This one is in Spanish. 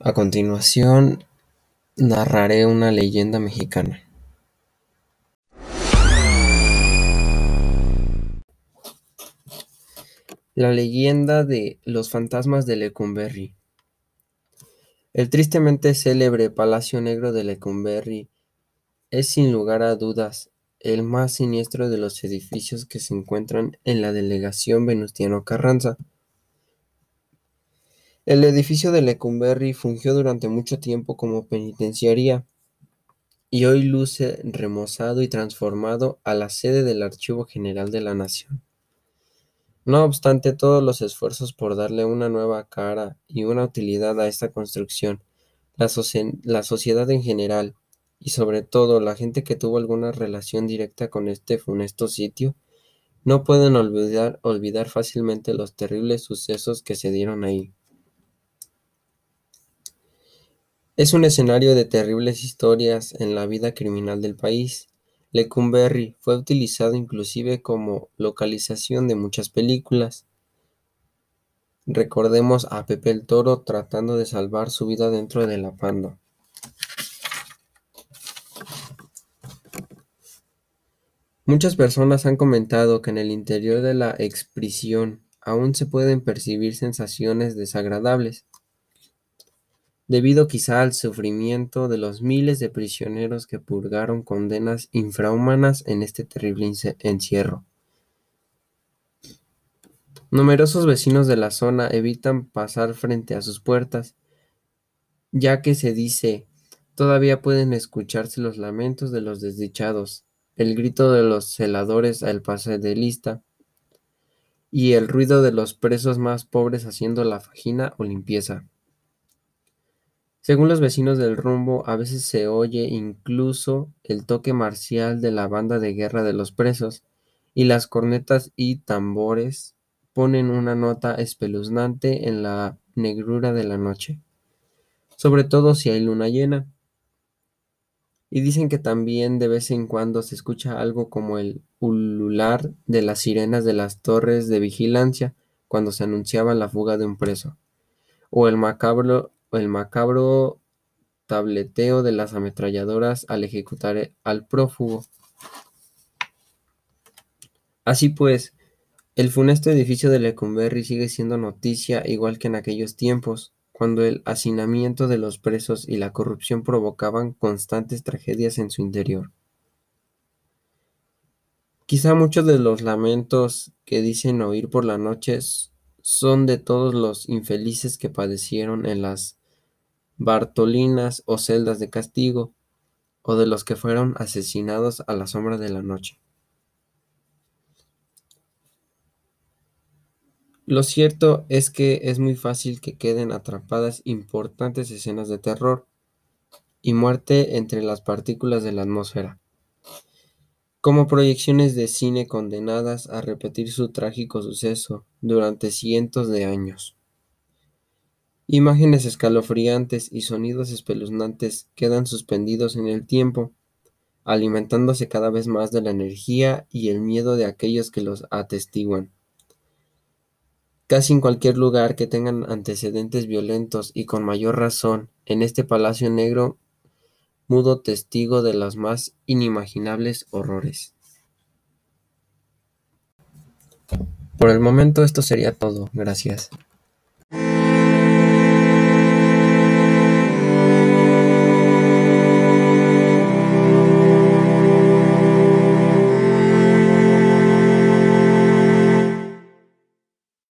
A continuación, narraré una leyenda mexicana. La leyenda de los fantasmas de Lecumberri. El tristemente célebre Palacio Negro de Lecumberri es sin lugar a dudas el más siniestro de los edificios que se encuentran en la delegación Venustiano Carranza. El edificio de Lecumberri fungió durante mucho tiempo como penitenciaría y hoy luce remozado y transformado a la sede del Archivo General de la Nación. No obstante todos los esfuerzos por darle una nueva cara y una utilidad a esta construcción, la, sociedad en general y sobre todo la gente que tuvo alguna relación directa con este funesto sitio, no pueden olvidar, olvidar fácilmente los terribles sucesos que se dieron ahí. Es un escenario de terribles historias en la vida criminal del país. Lecumberri fue utilizado inclusive como localización de muchas películas. Recordemos a Pepe el Toro tratando de salvar su vida dentro de la panda. Muchas personas han comentado que en el interior de la exprisión aún se pueden percibir sensaciones desagradables debido quizá al sufrimiento de los miles de prisioneros que purgaron condenas infrahumanas en este terrible encierro. Numerosos vecinos de la zona evitan pasar frente a sus puertas, ya que se dice todavía pueden escucharse los lamentos de los desdichados, el grito de los celadores al pase de lista y el ruido de los presos más pobres haciendo la fajina o limpieza. Según los vecinos del rumbo, a veces se oye incluso el toque marcial de la banda de guerra de los presos, y las cornetas y tambores ponen una nota espeluznante en la negrura de la noche, sobre todo si hay luna llena. Y dicen que también de vez en cuando se escucha algo como el ulular de las sirenas de las torres de vigilancia cuando se anunciaba la fuga de un preso, o el macabro el macabro tableteo de las ametralladoras al ejecutar al prófugo. Así pues, el funesto edificio de Lecumberri sigue siendo noticia igual que en aquellos tiempos, cuando el hacinamiento de los presos y la corrupción provocaban constantes tragedias en su interior. Quizá muchos de los lamentos que dicen oír por la noche son de todos los infelices que padecieron en las Bartolinas o celdas de castigo, o de los que fueron asesinados a la sombra de la noche. Lo cierto es que es muy fácil que queden atrapadas importantes escenas de terror y muerte entre las partículas de la atmósfera, como proyecciones de cine condenadas a repetir su trágico suceso durante cientos de años. Imágenes escalofriantes y sonidos espeluznantes quedan suspendidos en el tiempo, alimentándose cada vez más de la energía y el miedo de aquellos que los atestiguan. Casi en cualquier lugar que tengan antecedentes violentos y con mayor razón, en este palacio negro, mudo testigo de los más inimaginables horrores. Por el momento esto sería todo. Gracias.